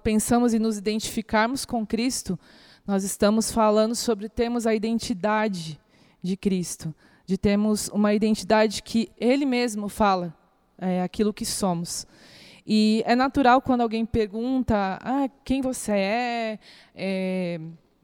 pensamos em nos identificarmos com Cristo, nós estamos falando sobre termos a identidade de Cristo, de termos uma identidade que Ele mesmo fala, é, aquilo que somos. E é natural quando alguém pergunta ah, quem você é, é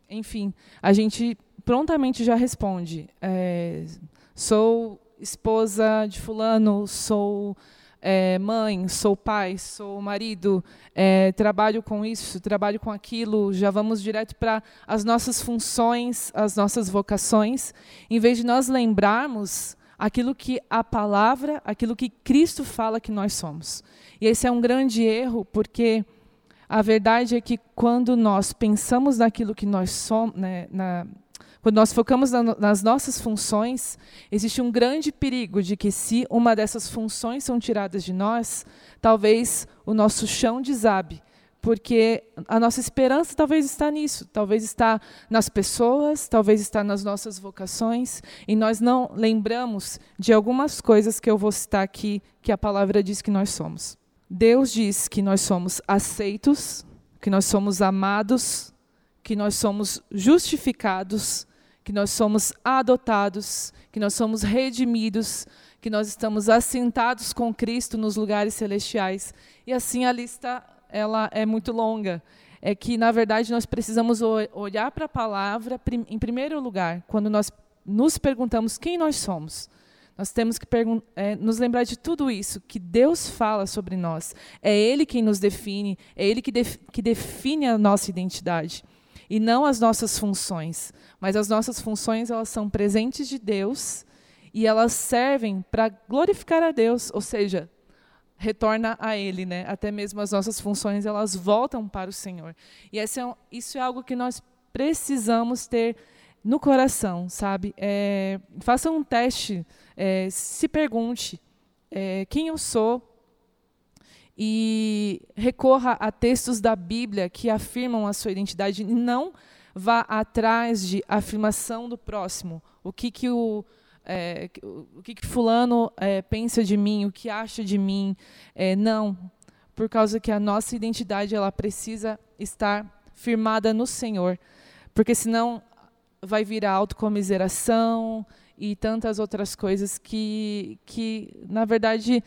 enfim, a gente prontamente já responde: é, sou esposa de fulano, sou é, mãe, sou pai, sou marido, é, trabalho com isso, trabalho com aquilo, já vamos direto para as nossas funções, as nossas vocações, em vez de nós lembrarmos aquilo que a palavra, aquilo que Cristo fala que nós somos. E esse é um grande erro, porque a verdade é que quando nós pensamos naquilo que nós somos, né, na, quando nós focamos na, nas nossas funções, existe um grande perigo de que, se uma dessas funções são tiradas de nós, talvez o nosso chão desabe, porque a nossa esperança talvez está nisso, talvez está nas pessoas, talvez está nas nossas vocações, e nós não lembramos de algumas coisas que eu vou citar aqui que a palavra diz que nós somos. Deus diz que nós somos aceitos, que nós somos amados, que nós somos justificados, que nós somos adotados, que nós somos redimidos, que nós estamos assentados com Cristo nos lugares celestiais. E assim a lista ela é muito longa. É que na verdade nós precisamos olhar para a palavra em primeiro lugar, quando nós nos perguntamos quem nós somos. Nós temos que é, nos lembrar de tudo isso que Deus fala sobre nós. É Ele quem nos define, é Ele que, def que define a nossa identidade e não as nossas funções. Mas as nossas funções elas são presentes de Deus e elas servem para glorificar a Deus, ou seja, retorna a Ele, né? Até mesmo as nossas funções elas voltam para o Senhor. E é um, isso é algo que nós precisamos ter no coração, sabe? É, faça um teste, é, se pergunte é, quem eu sou, e recorra a textos da Bíblia que afirmam a sua identidade não vá atrás de afirmação do próximo. O que, que o, é, o que, que fulano é, pensa de mim, o que acha de mim. É, não, por causa que a nossa identidade ela precisa estar firmada no Senhor, porque senão vai vir a autocomiseração e tantas outras coisas que, que na verdade,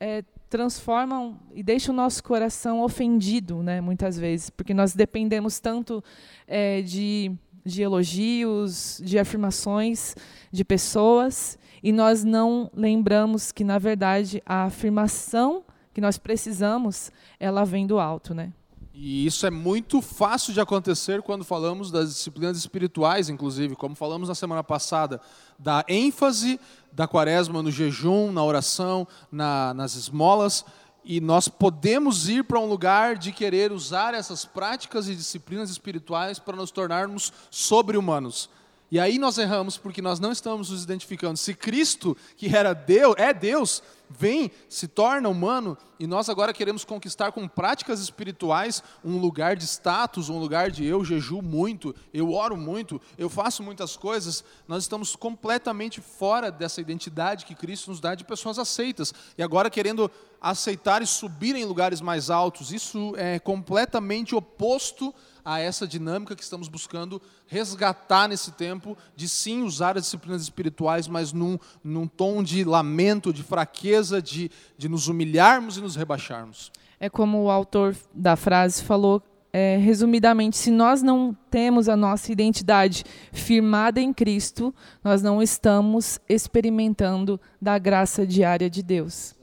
é, transformam e deixam o nosso coração ofendido, né, muitas vezes, porque nós dependemos tanto é, de, de elogios, de afirmações de pessoas, e nós não lembramos que, na verdade, a afirmação que nós precisamos, ela vem do alto, né? E isso é muito fácil de acontecer quando falamos das disciplinas espirituais, inclusive, como falamos na semana passada, da ênfase da quaresma no jejum, na oração, na, nas esmolas, e nós podemos ir para um lugar de querer usar essas práticas e disciplinas espirituais para nos tornarmos sobre-humanos. E aí nós erramos porque nós não estamos nos identificando. Se Cristo, que era Deus, é Deus, vem, se torna humano, e nós agora queremos conquistar com práticas espirituais um lugar de status, um lugar de eu jejuo muito, eu oro muito, eu faço muitas coisas, nós estamos completamente fora dessa identidade que Cristo nos dá de pessoas aceitas. E agora querendo aceitar e subir em lugares mais altos, isso é completamente oposto a essa dinâmica que estamos buscando resgatar nesse tempo, de sim usar as disciplinas espirituais, mas num, num tom de lamento, de fraqueza, de, de nos humilharmos e nos rebaixarmos. É como o autor da frase falou, é, resumidamente, se nós não temos a nossa identidade firmada em Cristo, nós não estamos experimentando da graça diária de Deus.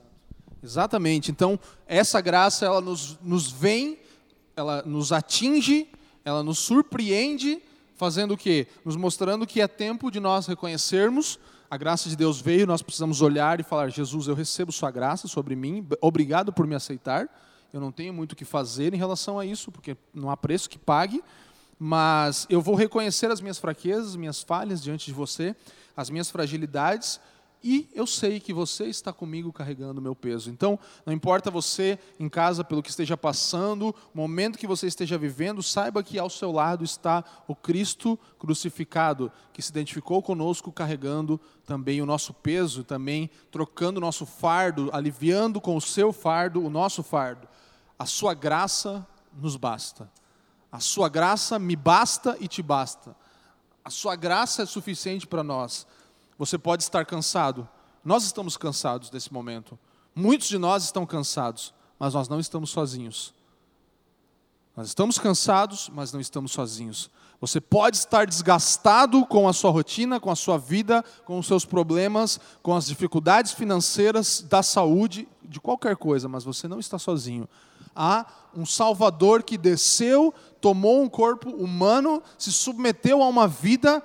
Exatamente. Então, essa graça ela nos, nos vem ela nos atinge, ela nos surpreende, fazendo o quê? Nos mostrando que é tempo de nós reconhecermos a graça de Deus veio, nós precisamos olhar e falar: Jesus, eu recebo Sua graça sobre mim, obrigado por me aceitar. Eu não tenho muito o que fazer em relação a isso, porque não há preço que pague, mas eu vou reconhecer as minhas fraquezas, minhas falhas diante de você, as minhas fragilidades, e eu sei que você está comigo carregando o meu peso. Então, não importa você em casa pelo que esteja passando, o momento que você esteja vivendo, saiba que ao seu lado está o Cristo crucificado, que se identificou conosco carregando também o nosso peso, também trocando o nosso fardo, aliviando com o seu fardo o nosso fardo. A sua graça nos basta. A sua graça me basta e te basta. A sua graça é suficiente para nós. Você pode estar cansado. Nós estamos cansados nesse momento. Muitos de nós estão cansados, mas nós não estamos sozinhos. Nós estamos cansados, mas não estamos sozinhos. Você pode estar desgastado com a sua rotina, com a sua vida, com os seus problemas, com as dificuldades financeiras, da saúde, de qualquer coisa, mas você não está sozinho. Há um Salvador que desceu, tomou um corpo humano, se submeteu a uma vida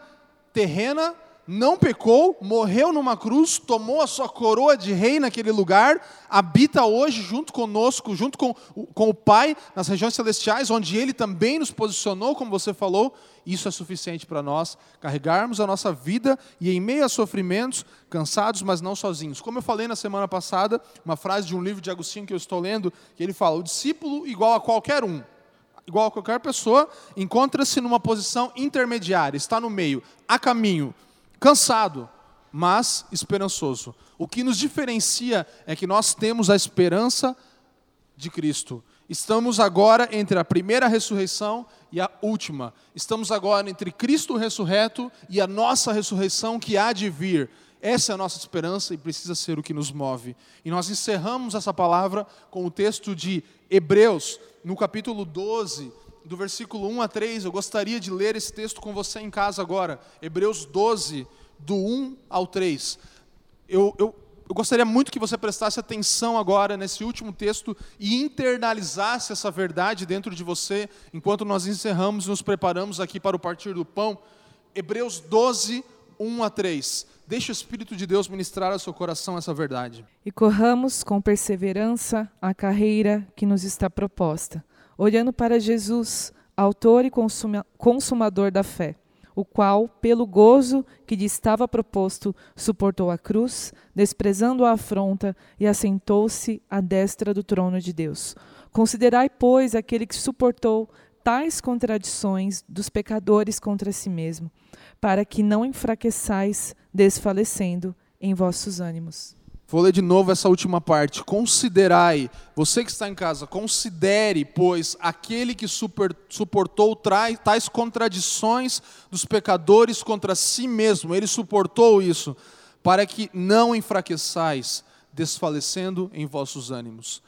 terrena não pecou, morreu numa cruz, tomou a sua coroa de rei naquele lugar, habita hoje junto conosco, junto com, com o Pai, nas regiões celestiais, onde Ele também nos posicionou, como você falou. Isso é suficiente para nós carregarmos a nossa vida e, em meio a sofrimentos, cansados, mas não sozinhos. Como eu falei na semana passada, uma frase de um livro de Agostinho que eu estou lendo, que ele fala: o discípulo igual a qualquer um igual a qualquer pessoa, encontra-se numa posição intermediária, está no meio, a caminho cansado, mas esperançoso. O que nos diferencia é que nós temos a esperança de Cristo. Estamos agora entre a primeira ressurreição e a última. Estamos agora entre Cristo ressurreto e a nossa ressurreição que há de vir. Essa é a nossa esperança e precisa ser o que nos move. E nós encerramos essa palavra com o texto de Hebreus, no capítulo 12, do versículo 1 a 3. Eu gostaria de ler esse texto com você em casa agora. Hebreus 12, do 1 ao 3. Eu, eu, eu gostaria muito que você prestasse atenção agora nesse último texto e internalizasse essa verdade dentro de você, enquanto nós encerramos e nos preparamos aqui para o partir do pão. Hebreus 12, 1 a 3. Deixe o Espírito de Deus ministrar ao seu coração essa verdade. E corramos com perseverança a carreira que nos está proposta olhando para Jesus, autor e consumador da fé, o qual, pelo gozo que lhe estava proposto, suportou a cruz, desprezando a afronta, e assentou-se à destra do trono de Deus. Considerai, pois, aquele que suportou tais contradições dos pecadores contra si mesmo, para que não enfraqueçais, desfalecendo em vossos ânimos. Vou ler de novo essa última parte. Considerai, você que está em casa, considere, pois, aquele que super, suportou tais contradições dos pecadores contra si mesmo, ele suportou isso, para que não enfraqueçais, desfalecendo em vossos ânimos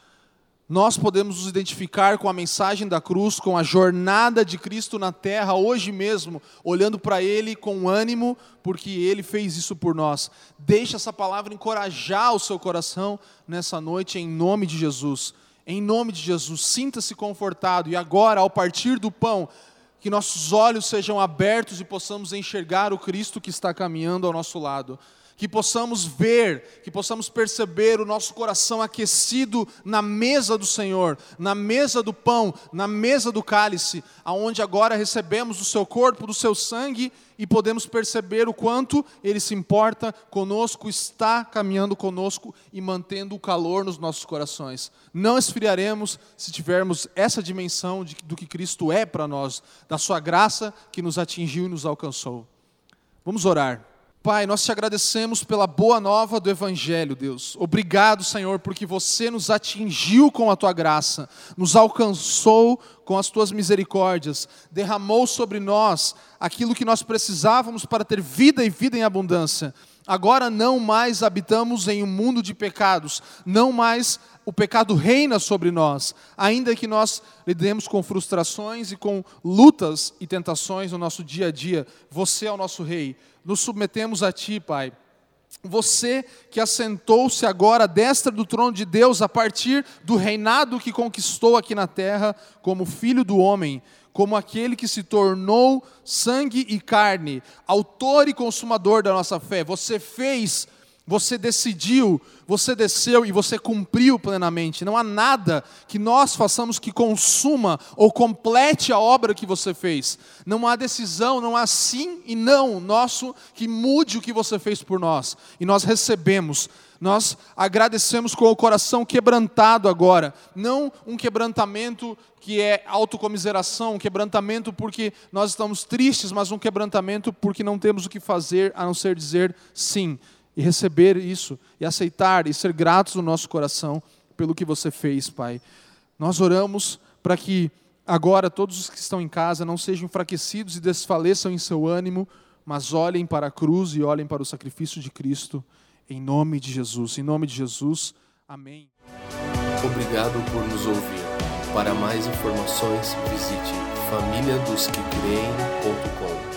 nós podemos nos identificar com a mensagem da cruz, com a jornada de Cristo na terra, hoje mesmo, olhando para Ele com ânimo, porque Ele fez isso por nós. Deixe essa palavra encorajar o seu coração nessa noite, em nome de Jesus. Em nome de Jesus, sinta-se confortado. E agora, ao partir do pão, que nossos olhos sejam abertos e possamos enxergar o Cristo que está caminhando ao nosso lado que possamos ver, que possamos perceber o nosso coração aquecido na mesa do Senhor, na mesa do pão, na mesa do cálice, aonde agora recebemos do seu corpo, do seu sangue e podemos perceber o quanto ele se importa conosco, está caminhando conosco e mantendo o calor nos nossos corações. Não esfriaremos se tivermos essa dimensão de, do que Cristo é para nós, da sua graça que nos atingiu e nos alcançou. Vamos orar. Pai, nós te agradecemos pela boa nova do Evangelho, Deus. Obrigado, Senhor, porque você nos atingiu com a tua graça, nos alcançou com as tuas misericórdias, derramou sobre nós aquilo que nós precisávamos para ter vida e vida em abundância. Agora não mais habitamos em um mundo de pecados, não mais o pecado reina sobre nós, ainda que nós lidemos com frustrações e com lutas e tentações no nosso dia a dia. Você é o nosso Rei nos submetemos a Ti, Pai. Você que assentou-se agora à destra do trono de Deus, a partir do reinado que conquistou aqui na terra, como Filho do Homem, como aquele que se tornou sangue e carne, autor e consumador da nossa fé. Você fez você decidiu, você desceu e você cumpriu plenamente. Não há nada que nós façamos que consuma ou complete a obra que você fez. Não há decisão, não há sim e não nosso que mude o que você fez por nós. E nós recebemos. Nós agradecemos com o coração quebrantado agora, não um quebrantamento que é autocomiseração, um quebrantamento porque nós estamos tristes, mas um quebrantamento porque não temos o que fazer a não ser dizer sim e receber isso, e aceitar e ser gratos no nosso coração pelo que você fez, Pai. Nós oramos para que agora todos os que estão em casa não sejam enfraquecidos e desfaleçam em seu ânimo, mas olhem para a cruz e olhem para o sacrifício de Cristo, em nome de Jesus. Em nome de Jesus, amém. Obrigado por nos ouvir. Para mais informações, visite famíliadosquecreem.com.